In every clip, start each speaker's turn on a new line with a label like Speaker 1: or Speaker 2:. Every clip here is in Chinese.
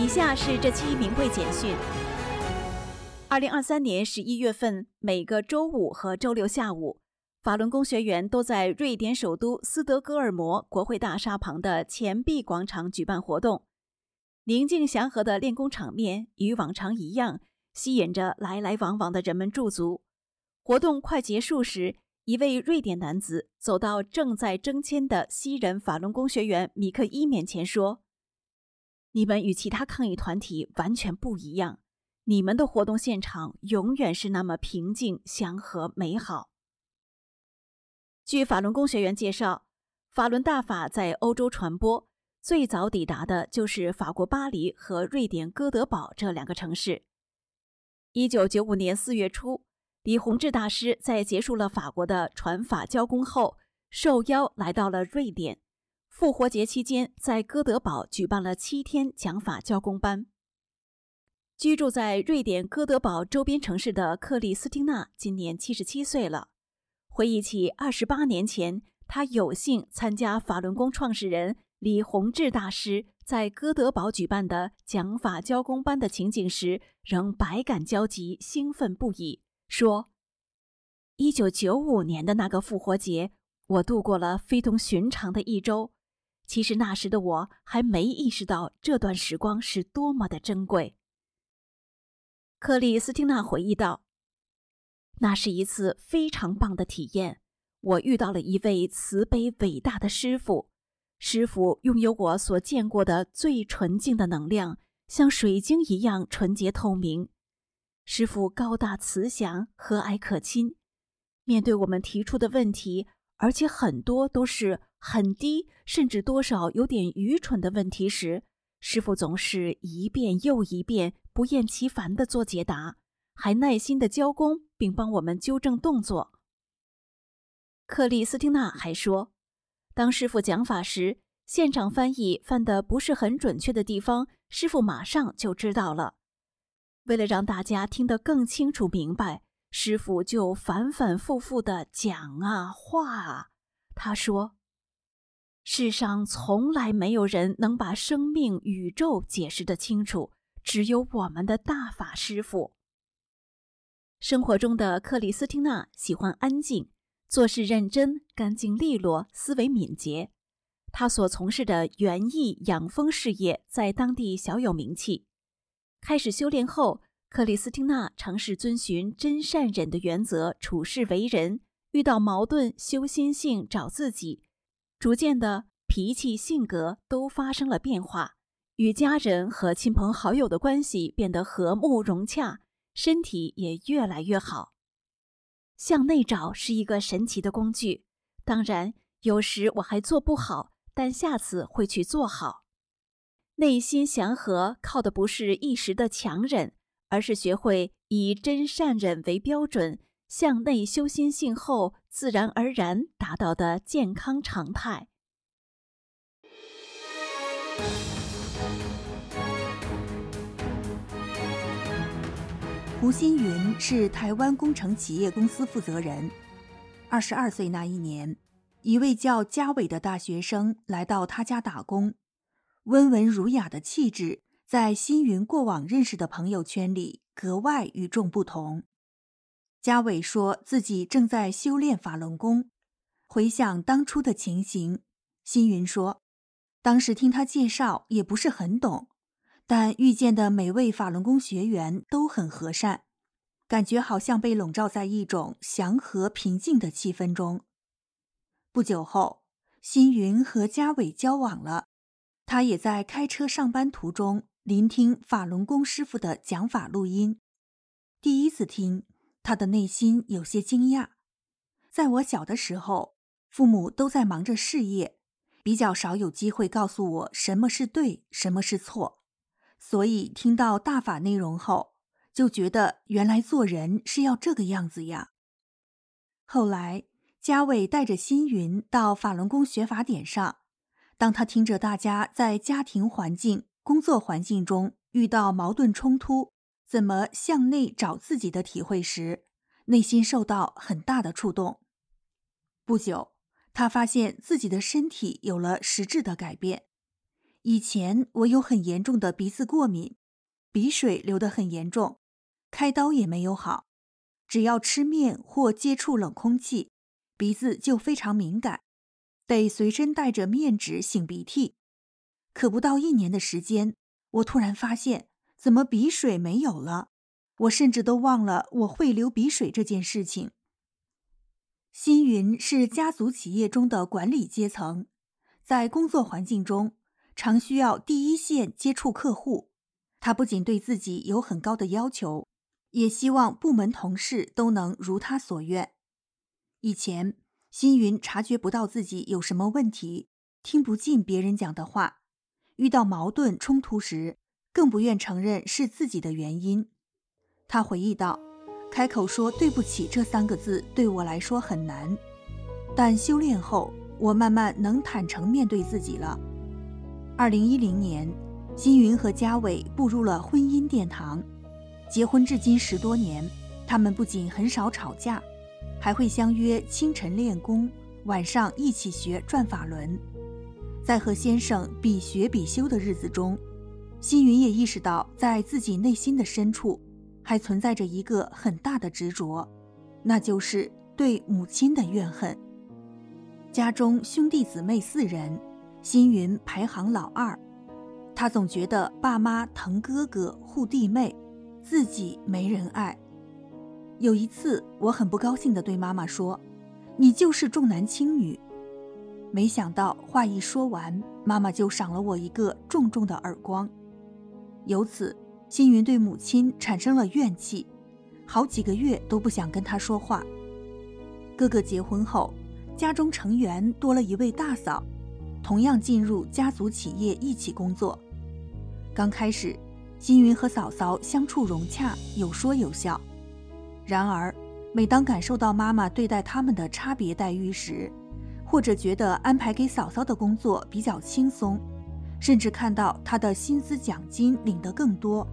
Speaker 1: 以下是这期名贵简讯。二零二三年十一月份，每个周五和周六下午，法轮功学员都在瑞典首都斯德哥尔摩国会大厦旁的钱币广场举办活动。宁静祥和的练功场面与往常一样，吸引着来来往往的人们驻足。活动快结束时，一位瑞典男子走到正在征签的西人法轮功学员米克伊面前说：“你们与其他抗议团体完全不一样。”你们的活动现场永远是那么平静、祥和、美好。据法轮功学员介绍，法轮大法在欧洲传播最早抵达的就是法国巴黎和瑞典哥德堡这两个城市。一九九五年四月初，李洪志大师在结束了法国的传法教功后，受邀来到了瑞典。复活节期间，在哥德堡举办了七天讲法教工班。居住在瑞典哥德堡周边城市的克里斯汀娜今年七十七岁了。回忆起二十八年前，她有幸参加法轮功创始人李洪志大师在哥德堡举办的讲法教工班的情景时，仍百感交集，兴奋不已。说：“一九九五年的那个复活节，我度过了非同寻常的一周。其实那时的我还没意识到这段时光是多么的珍贵。”克里斯汀娜回忆道：“那是一次非常棒的体验。我遇到了一位慈悲伟大的师傅，师傅拥有我所见过的最纯净的能量，像水晶一样纯洁透明。师傅高大慈祥、和蔼可亲。面对我们提出的问题，而且很多都是很低，甚至多少有点愚蠢的问题时，师傅总是一遍又一遍。”不厌其烦地做解答，还耐心地教功，并帮我们纠正动作。克里斯汀娜还说，当师傅讲法时，现场翻译犯的不是很准确的地方，师傅马上就知道了。为了让大家听得更清楚明白，师傅就反反复复的讲啊话啊。他说：“世上从来没有人能把生命、宇宙解释得清楚。”只有我们的大法师傅。生活中的克里斯汀娜喜欢安静，做事认真、干净利落，思维敏捷。她所从事的园艺养蜂事业在当地小有名气。开始修炼后，克里斯汀娜尝试遵循真善忍的原则处事为人，遇到矛盾修心性，找自己，逐渐的脾气性格都发生了变化。与家人和亲朋好友的关系变得和睦融洽，身体也越来越好。向内找是一个神奇的工具，当然有时我还做不好，但下次会去做好。内心祥和靠的不是一时的强忍，而是学会以真善忍为标准，向内修心性后，自然而然达到的健康常态。
Speaker 2: 胡新云是台湾工程企业公司负责人。二十二岁那一年，一位叫嘉伟的大学生来到他家打工。温文儒雅的气质，在新云过往认识的朋友圈里格外与众不同。嘉伟说自己正在修炼法轮功，回想当初的情形，新云说，当时听他介绍也不是很懂。但遇见的每位法轮功学员都很和善，感觉好像被笼罩在一种祥和平静的气氛中。不久后，新云和嘉伟交往了，他也在开车上班途中聆听法轮功师傅的讲法录音。第一次听，他的内心有些惊讶。在我小的时候，父母都在忙着事业，比较少有机会告诉我什么是对，什么是错。所以听到大法内容后，就觉得原来做人是要这个样子呀。后来，嘉伟带着新云到法轮功学法点上，当他听着大家在家庭环境、工作环境中遇到矛盾冲突，怎么向内找自己的体会时，内心受到很大的触动。不久，他发现自己的身体有了实质的改变。以前我有很严重的鼻子过敏，鼻水流得很严重，开刀也没有好。只要吃面或接触冷空气，鼻子就非常敏感，得随身带着面纸擤鼻涕。可不到一年的时间，我突然发现，怎么鼻水没有了？我甚至都忘了我会流鼻水这件事情。星云是家族企业中的管理阶层，在工作环境中。常需要第一线接触客户，他不仅对自己有很高的要求，也希望部门同事都能如他所愿。以前，星云察觉不到自己有什么问题，听不进别人讲的话，遇到矛盾冲突时，更不愿承认是自己的原因。他回忆道：“开口说对不起这三个字对我来说很难，但修炼后，我慢慢能坦诚面对自己了。”二零一零年，辛云和嘉伟步入了婚姻殿堂。结婚至今十多年，他们不仅很少吵架，还会相约清晨练功，晚上一起学转法轮。在和先生比学比修的日子中，辛云也意识到，在自己内心的深处，还存在着一个很大的执着，那就是对母亲的怨恨。家中兄弟姊妹四人。星云排行老二，他总觉得爸妈疼哥哥护弟妹，自己没人爱。有一次，我很不高兴地对妈妈说：“你就是重男轻女。”没想到话一说完，妈妈就赏了我一个重重的耳光。由此，星云对母亲产生了怨气，好几个月都不想跟她说话。哥哥结婚后，家中成员多了一位大嫂。同样进入家族企业一起工作。刚开始，星云和嫂嫂相处融洽，有说有笑。然而，每当感受到妈妈对待他们的差别待遇时，或者觉得安排给嫂嫂的工作比较轻松，甚至看到她的薪资奖金领得更多，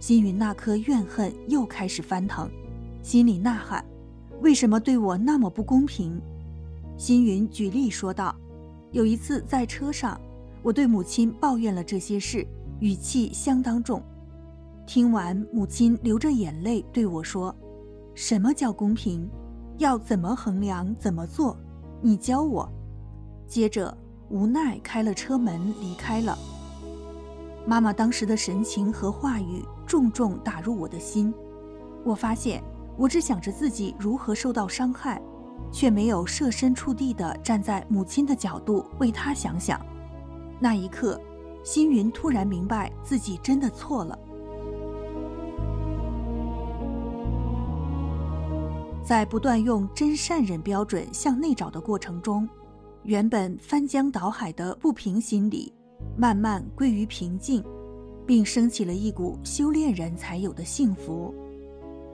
Speaker 2: 星云那颗怨恨又开始翻腾，心里呐喊：“为什么对我那么不公平？”星云举例说道。有一次在车上，我对母亲抱怨了这些事，语气相当重。听完，母亲流着眼泪对我说：“什么叫公平？要怎么衡量？怎么做？你教我。”接着无奈开了车门离开了。妈妈当时的神情和话语重重打入我的心。我发现，我只想着自己如何受到伤害。却没有设身处地地站在母亲的角度为她想想。那一刻，星云突然明白自己真的错了。在不断用真善忍标准向内找的过程中，原本翻江倒海的不平心理慢慢归于平静，并升起了一股修炼人才有的幸福。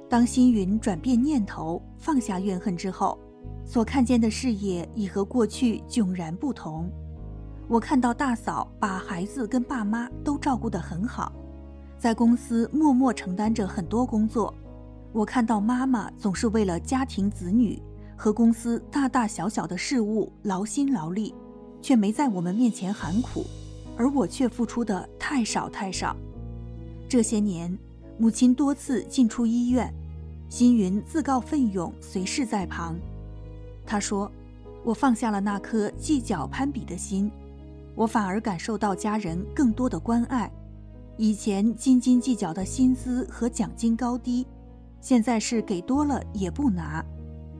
Speaker 2: 当星云转变念头，放下怨恨之后。所看见的视野已和过去迥然不同。我看到大嫂把孩子跟爸妈都照顾得很好，在公司默默承担着很多工作。我看到妈妈总是为了家庭子女和公司大大小小的事务劳心劳力，却没在我们面前喊苦，而我却付出的太少太少。这些年，母亲多次进出医院，星云自告奋勇随侍在旁。他说：“我放下了那颗计较攀比的心，我反而感受到家人更多的关爱。以前斤斤计较的薪资和奖金高低，现在是给多了也不拿，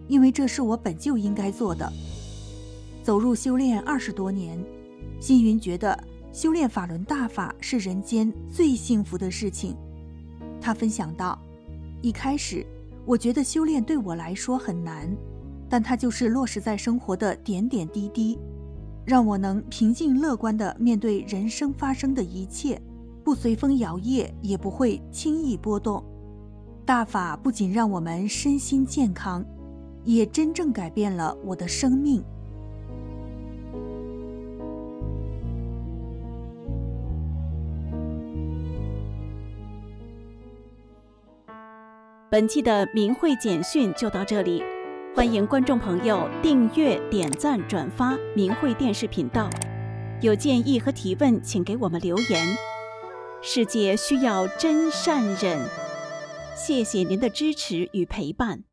Speaker 2: 因为这是我本就应该做的。走入修炼二十多年，星云觉得修炼法轮大法是人间最幸福的事情。”他分享道：“一开始，我觉得修炼对我来说很难。”但它就是落实在生活的点点滴滴，让我能平静乐观地面对人生发生的一切，不随风摇曳，也不会轻易波动。大法不仅让我们身心健康，也真正改变了我的生命。
Speaker 1: 本期的明慧简讯就到这里。欢迎观众朋友订阅、点赞、转发明慧电视频道。有建议和提问，请给我们留言。世界需要真善忍，谢谢您的支持与陪伴。